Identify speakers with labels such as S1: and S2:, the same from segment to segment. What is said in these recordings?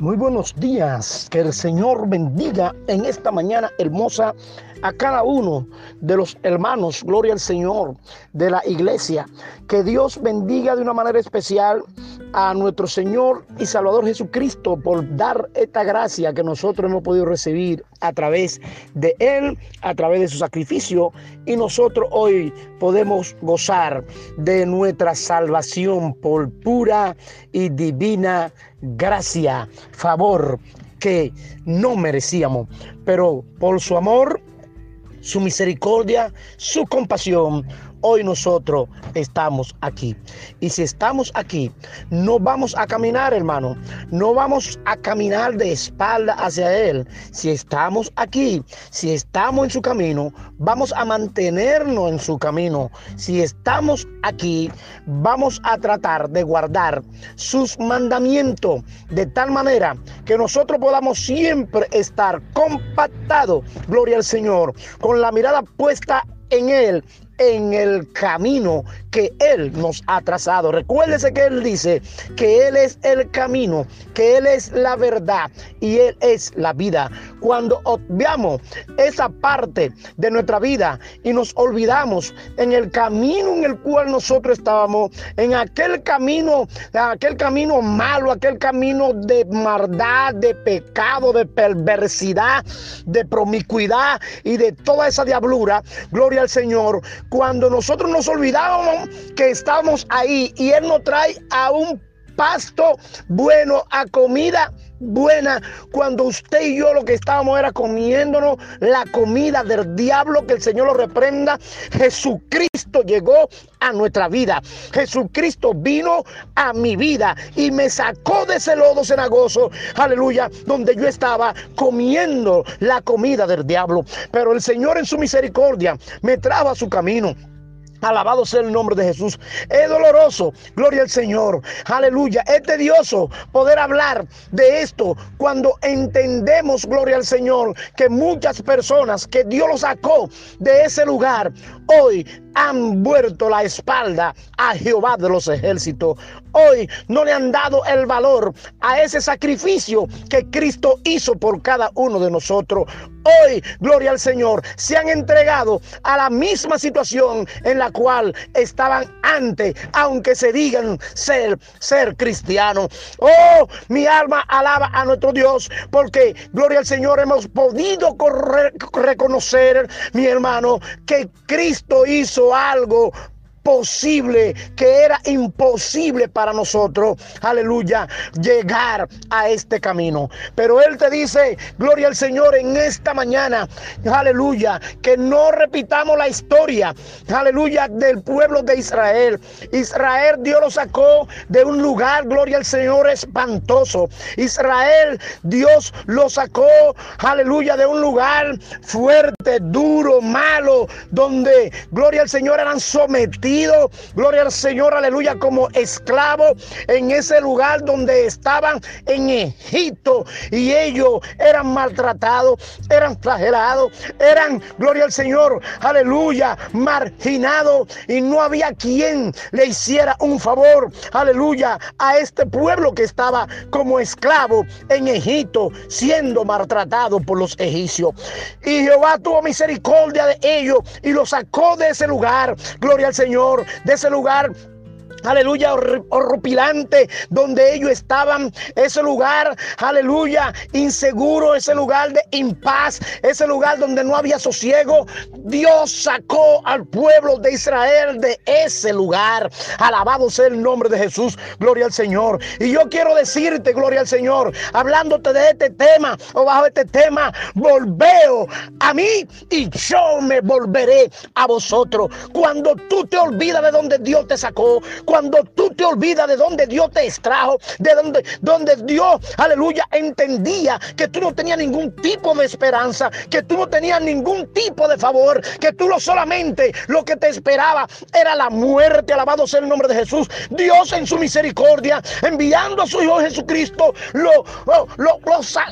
S1: Muy buenos días, que el Señor bendiga en esta mañana hermosa a cada uno de los hermanos, gloria al Señor, de la iglesia. Que Dios bendiga de una manera especial a nuestro Señor y Salvador Jesucristo por dar esta gracia que nosotros hemos podido recibir a través de Él, a través de su sacrificio, y nosotros hoy podemos gozar de nuestra salvación por pura y divina gracia, favor que no merecíamos, pero por su amor, su misericordia, su compasión, hoy nosotros estamos aquí. Y si estamos aquí, no vamos a caminar, hermano. No vamos a caminar de espalda hacia Él. Si estamos aquí, si estamos en su camino, vamos a mantenernos en su camino. Si estamos aquí, vamos a tratar de guardar sus mandamientos de tal manera que nosotros podamos siempre estar compactados, gloria al Señor, con la mirada puesta en Él en el camino que Él nos ha trazado. Recuérdese que Él dice que Él es el camino, que Él es la verdad y Él es la vida. Cuando obviamos esa parte de nuestra vida y nos olvidamos en el camino en el cual nosotros estábamos, en aquel camino, aquel camino malo, aquel camino de maldad, de pecado, de perversidad, de promiscuidad y de toda esa diablura, gloria al Señor, cuando nosotros nos olvidábamos que estamos ahí y Él nos trae a un pasto bueno, a comida buena, cuando usted y yo lo que estábamos era comiéndonos la comida del diablo, que el Señor lo reprenda, Jesucristo llegó a nuestra vida. Jesucristo vino a mi vida y me sacó de ese lodo cenagoso, aleluya, donde yo estaba comiendo la comida del diablo. Pero el Señor en su misericordia me trajo a su camino. Alabado sea el nombre de Jesús. Es doloroso, gloria al Señor. Aleluya. Es tedioso poder hablar de esto cuando entendemos, gloria al Señor, que muchas personas que Dios los sacó de ese lugar hoy han vuelto la espalda a Jehová de los ejércitos. Hoy no le han dado el valor a ese sacrificio que Cristo hizo por cada uno de nosotros. Hoy, gloria al Señor, se han entregado a la misma situación en la cual estaban antes, aunque se digan ser, ser cristianos. Oh, mi alma alaba a nuestro Dios, porque, gloria al Señor, hemos podido reconocer, mi hermano, que Cristo hizo algo posible, que era imposible para nosotros, aleluya, llegar a este camino. Pero Él te dice, gloria al Señor, en esta mañana, aleluya, que no repitamos la historia, aleluya, del pueblo de Israel. Israel, Dios lo sacó de un lugar, gloria al Señor, espantoso. Israel, Dios lo sacó, aleluya, de un lugar fuerte, duro, malo, donde, gloria al Señor, eran sometidos gloria al Señor, aleluya, como esclavo en ese lugar donde estaban en Egipto. Y ellos eran maltratados, eran flagelados, eran, gloria al Señor, aleluya, marginados. Y no había quien le hiciera un favor, aleluya, a este pueblo que estaba como esclavo en Egipto, siendo maltratado por los egipcios. Y Jehová tuvo misericordia de ellos y los sacó de ese lugar, gloria al Señor de ese lugar aleluya, horripilante, donde ellos estaban, ese lugar, aleluya, inseguro, ese lugar de impaz, ese lugar donde no había sosiego. Dios sacó al pueblo de Israel de ese lugar. Alabado sea el nombre de Jesús, gloria al Señor. Y yo quiero decirte, gloria al Señor, hablándote de este tema o bajo este tema, volveo a mí y yo me volveré a vosotros. Cuando tú te olvidas de donde Dios te sacó, cuando tú te olvidas de donde Dios te extrajo, de donde, donde Dios, aleluya, entendía que tú no tenías ningún tipo de esperanza, que tú no tenías ningún tipo de favor, que tú no solamente lo que te esperaba era la muerte, alabado sea el nombre de Jesús. Dios en su misericordia, enviando a su Hijo Jesucristo, lo, lo, lo,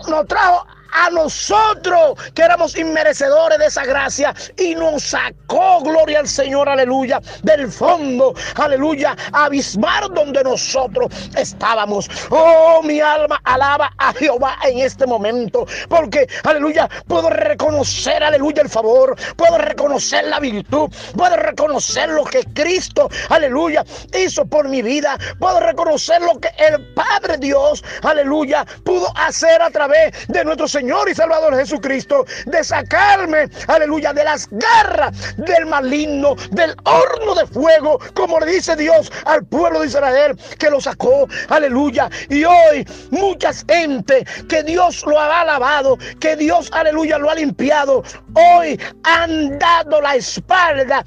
S1: lo trajo a nosotros que éramos inmerecedores de esa gracia y nos sacó, gloria al Señor, aleluya, del fondo, aleluya, abismar donde nosotros estábamos. Oh, mi alma alaba a Jehová en este momento, porque, aleluya, puedo reconocer, aleluya, el favor, puedo reconocer la virtud, puedo reconocer lo que Cristo, aleluya, hizo por mi vida, puedo reconocer lo que el Padre Dios, aleluya, pudo hacer a través de nuestro Señor y Salvador Jesucristo, de sacarme, aleluya, de las garras del maligno, del horno de fuego, como le dice Dios al pueblo de Israel, que lo sacó, aleluya. Y hoy muchas gente que Dios lo ha alabado, que Dios, aleluya, lo ha limpiado, hoy han dado la espalda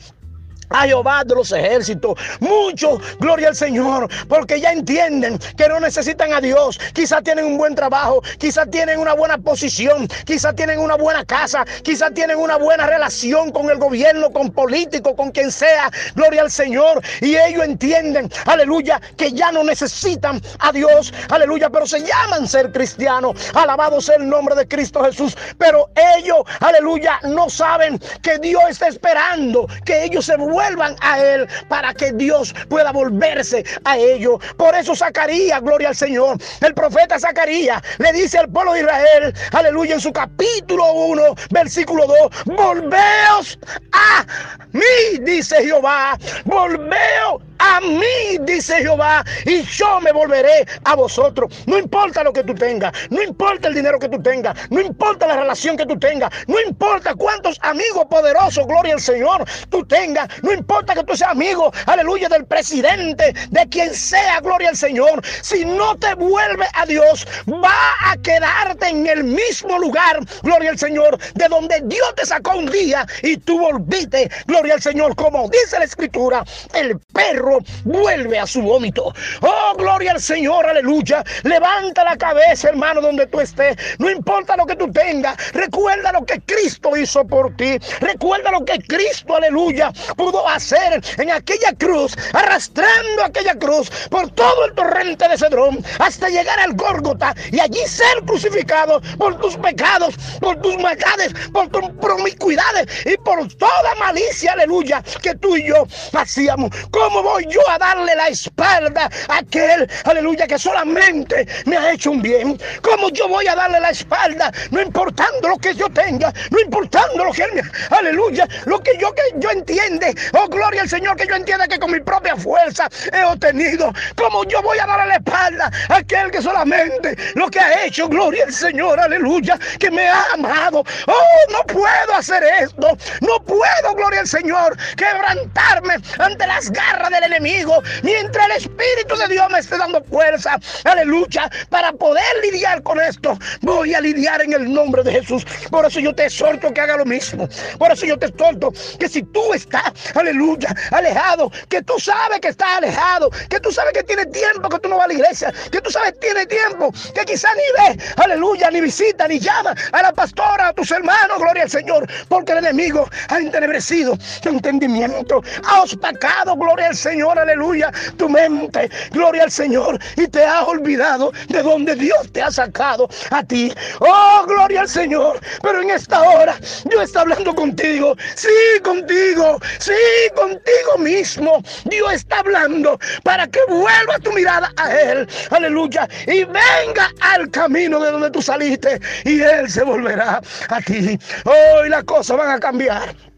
S1: a Jehová de los ejércitos. Muchos, gloria al Señor, porque ya entienden que no necesitan a Dios. Quizás tienen un buen trabajo, quizás tienen una buena posición, quizás tienen una buena casa, quizás tienen una buena relación con el gobierno, con políticos, con quien sea. Gloria al Señor. Y ellos entienden, aleluya, que ya no necesitan a Dios. Aleluya, pero se llaman ser cristianos. Alabado sea el nombre de Cristo Jesús. Pero ellos, aleluya, no saben que Dios está esperando que ellos se vuelvan vuelvan a Él para que Dios pueda volverse a ellos. Por eso Zacarías, gloria al Señor, el profeta Zacarías le dice al pueblo de Israel, aleluya, en su capítulo 1, versículo 2, volveos a mí, dice Jehová, volveos a mí, dice Jehová, y yo me volveré a vosotros. No importa lo que tú tengas, no importa el dinero que tú tengas, no importa la relación que tú tengas, no importa cuántos amigos poderosos, gloria al Señor, tú tengas, no importa que tú seas amigo, aleluya, del presidente, de quien sea, gloria al Señor. Si no te vuelve a Dios, va a quedarte en el mismo lugar, gloria al Señor, de donde Dios te sacó un día y tú volviste, gloria al Señor, como dice la escritura, el perro vuelve a su vómito. Oh, gloria al Señor, aleluya. Levanta la cabeza, hermano, donde tú estés. No importa lo que tú tengas. Recuerda lo que Cristo hizo por ti. Recuerda lo que Cristo, aleluya, pudo hacer en aquella cruz, arrastrando aquella cruz por todo el torrente de Cedrón hasta llegar al Górgota y allí ser crucificado por tus pecados, por tus maldades, por tus promiscuidades y por toda malicia, aleluya, que tú y yo hacíamos. ¿Cómo voy yo a darle la espalda a aquel, aleluya, que solamente me ha hecho un bien? ¿Cómo yo voy a darle la espalda, no importando lo que yo tenga, no importando lo que él me, aleluya, lo que yo que yo entiende, oh gloria al Señor, que yo entienda que con mi propia fuerza he obtenido, ¿cómo yo voy a darle la espalda a aquel que solamente lo que ha hecho, gloria al Señor, aleluya, que me ha amado? Oh, no puedo hacer esto, no puedo, gloria al Señor, quebrantarme ante las garras del enemigo, mientras el Espíritu de Dios me esté dando fuerza, aleluya, para poder lidiar con esto, voy a lidiar en el nombre de Jesús. Por eso yo te exhorto que haga lo mismo. Por eso yo te exhorto que si tú estás, aleluya, alejado, que tú sabes que estás alejado, que tú sabes que tiene tiempo que tú no vas a la iglesia, que tú sabes que tiene tiempo que quizá ni ve, aleluya, ni visita, ni llama a la pastora, a tus hermanos, gloria al Señor, porque el enemigo ha entenebrecido tu entendimiento, ha opacado, gloria al Señor Señor, aleluya, tu mente, gloria al Señor, y te has olvidado de donde Dios te ha sacado a ti. Oh, gloria al Señor, pero en esta hora Dios está hablando contigo, sí, contigo, sí, contigo mismo. Dios está hablando para que vuelva tu mirada a Él, aleluya, y venga al camino de donde tú saliste, y Él se volverá a ti. Hoy las cosas van a cambiar.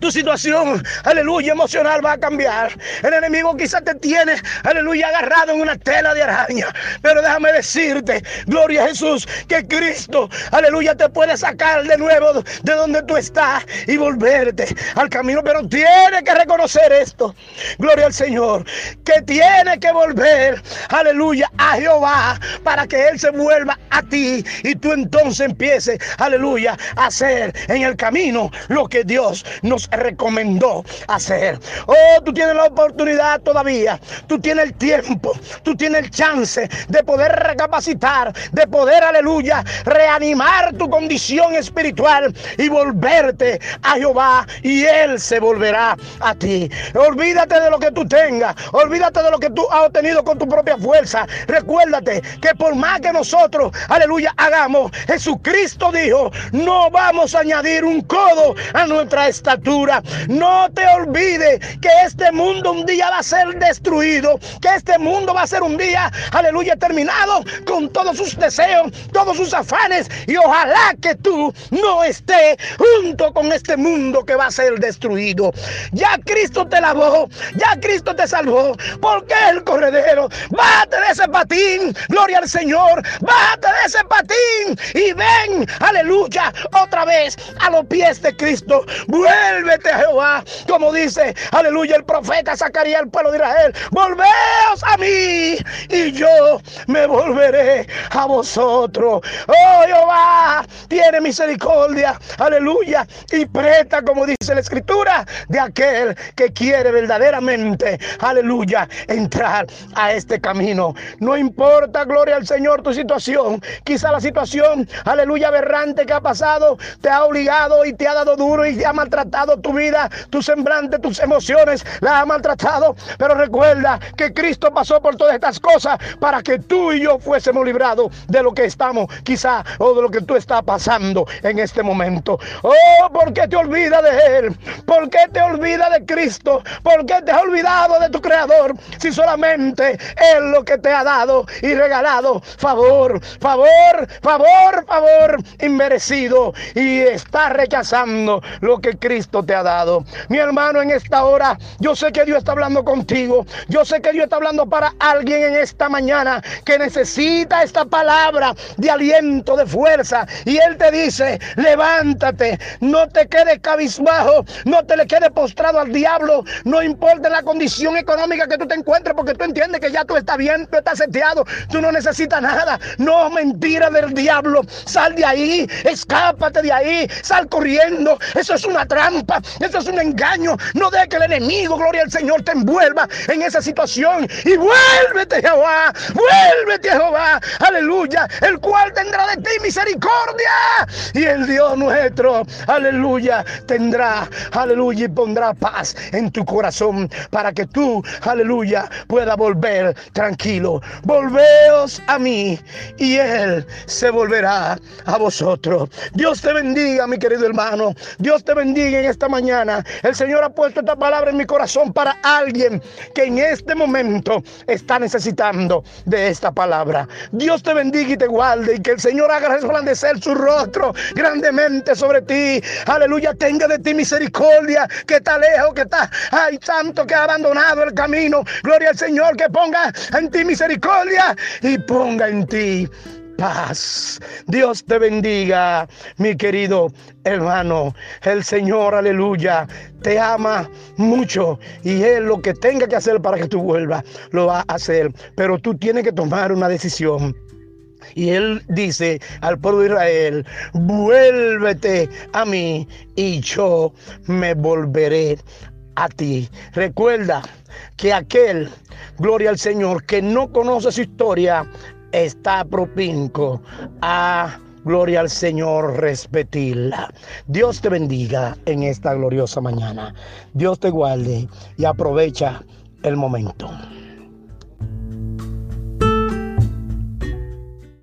S1: Tu situación, aleluya, emocional va a cambiar. El enemigo quizás te tiene, aleluya, agarrado en una tela de araña. Pero déjame decirte, gloria a Jesús, que Cristo, aleluya, te puede sacar de nuevo de donde tú estás y volverte al camino. Pero tiene que reconocer esto, gloria al Señor, que tiene que volver, aleluya, a Jehová para que Él se vuelva a ti y tú entonces empieces, aleluya, a hacer en el camino lo que Dios nos recomendó hacer. Oh, tú tienes la oportunidad todavía, tú tienes el tiempo, tú tienes el chance de poder recapacitar, de poder, aleluya, reanimar tu condición espiritual y volverte a Jehová y Él se volverá a ti. Olvídate de lo que tú tengas, olvídate de lo que tú has obtenido con tu propia fuerza. Recuérdate que por más que nosotros, aleluya, hagamos, Jesucristo dijo, no vamos a añadir un codo a nuestra estatura. No te olvides que este mundo un día va a ser destruido, que este mundo va a ser un día, aleluya, terminado con todos sus deseos, todos sus afanes. Y ojalá que tú no estés junto con este mundo que va a ser destruido. Ya Cristo te lavó, ya Cristo te salvó, porque el corredero, bájate de ese patín, gloria al Señor, bájate de ese patín y ven, aleluya, otra vez a los pies de Cristo, vuélvete a Jehová, como dice, aleluya, el profeta Zacarías al pueblo de Israel, volveos a mí y yo me volveré a vosotros. Oh Jehová, tiene misericordia, aleluya, y presta, como dice la escritura, de aquel que quiere verdaderamente, aleluya, entrar a este camino. No importa, gloria al Señor, tu situación. Quizá la situación, aleluya, aberrante que ha pasado, te ha obligado y te ha dado duro y te ha maltratado tu vida, tu semblante, tus emociones, la ha maltratado. Pero recuerda que Cristo pasó por todas estas cosas para que tú y yo fuésemos librados de lo que estamos, quizá, o de lo que tú estás pasando en este momento. Oh, ¿por qué te olvidas de Él? ¿Por qué te olvidas de Cristo? ¿Por qué te has olvidado de tu Creador? Si solamente Él lo que te ha dado y regalado, favor, favor, favor, favor, inmerecido. Y está rechazando lo que Cristo te ha dado. Mi hermano, en esta hora, yo sé que Dios está hablando contigo. Yo sé que Dios está hablando para alguien en esta mañana que necesita esta palabra de aliento, de fuerza. Y Él te dice, levántate, no te quedes cabizbajo, no te le quedes postrado al diablo, no importa la condición económica que tú te encuentres, porque tú entiendes que ya tú estás bien, tú estás seteado, tú no necesitas nada. No, mentira del diablo, sal de ahí, escápate de ahí, sal corriendo. Eso es una trampa, eso es un engaño. No dejes que el enemigo, gloria al Señor, te envuelva en esa situación y vuélvete, Jehová, vuélvete, Jehová, aleluya, el cual tendrá de ti misericordia y el Dios nuestro, aleluya, tendrá, aleluya, y pondrá paz en tu corazón para que tú, aleluya, pueda volver tranquilo. Volveos a mí y Él se volverá a vosotros. Dios te bendiga, mi querido hermano. Dios te bendiga en esta mañana. El Señor ha puesto esta palabra en mi corazón para alguien que en este momento está necesitando de esta palabra. Dios te bendiga y te guarde y que el Señor haga resplandecer su rostro grandemente sobre ti. Aleluya, tenga de ti misericordia, que está lejos, que está, hay tanto que ha abandonado el camino. Gloria al Señor, que ponga en ti misericordia y ponga en ti paz. Dios te bendiga, mi querido hermano. El Señor, aleluya, te ama mucho y Él lo que tenga que hacer para que tú vuelvas, lo va a hacer. Pero tú tienes que tomar una decisión. Y él dice al pueblo de Israel, vuélvete a mí y yo me volveré a ti. Recuerda que aquel, gloria al Señor, que no conoce su historia, está propinco a Gloria al Señor, respetirla. Dios te bendiga en esta gloriosa mañana. Dios te guarde y aprovecha el momento.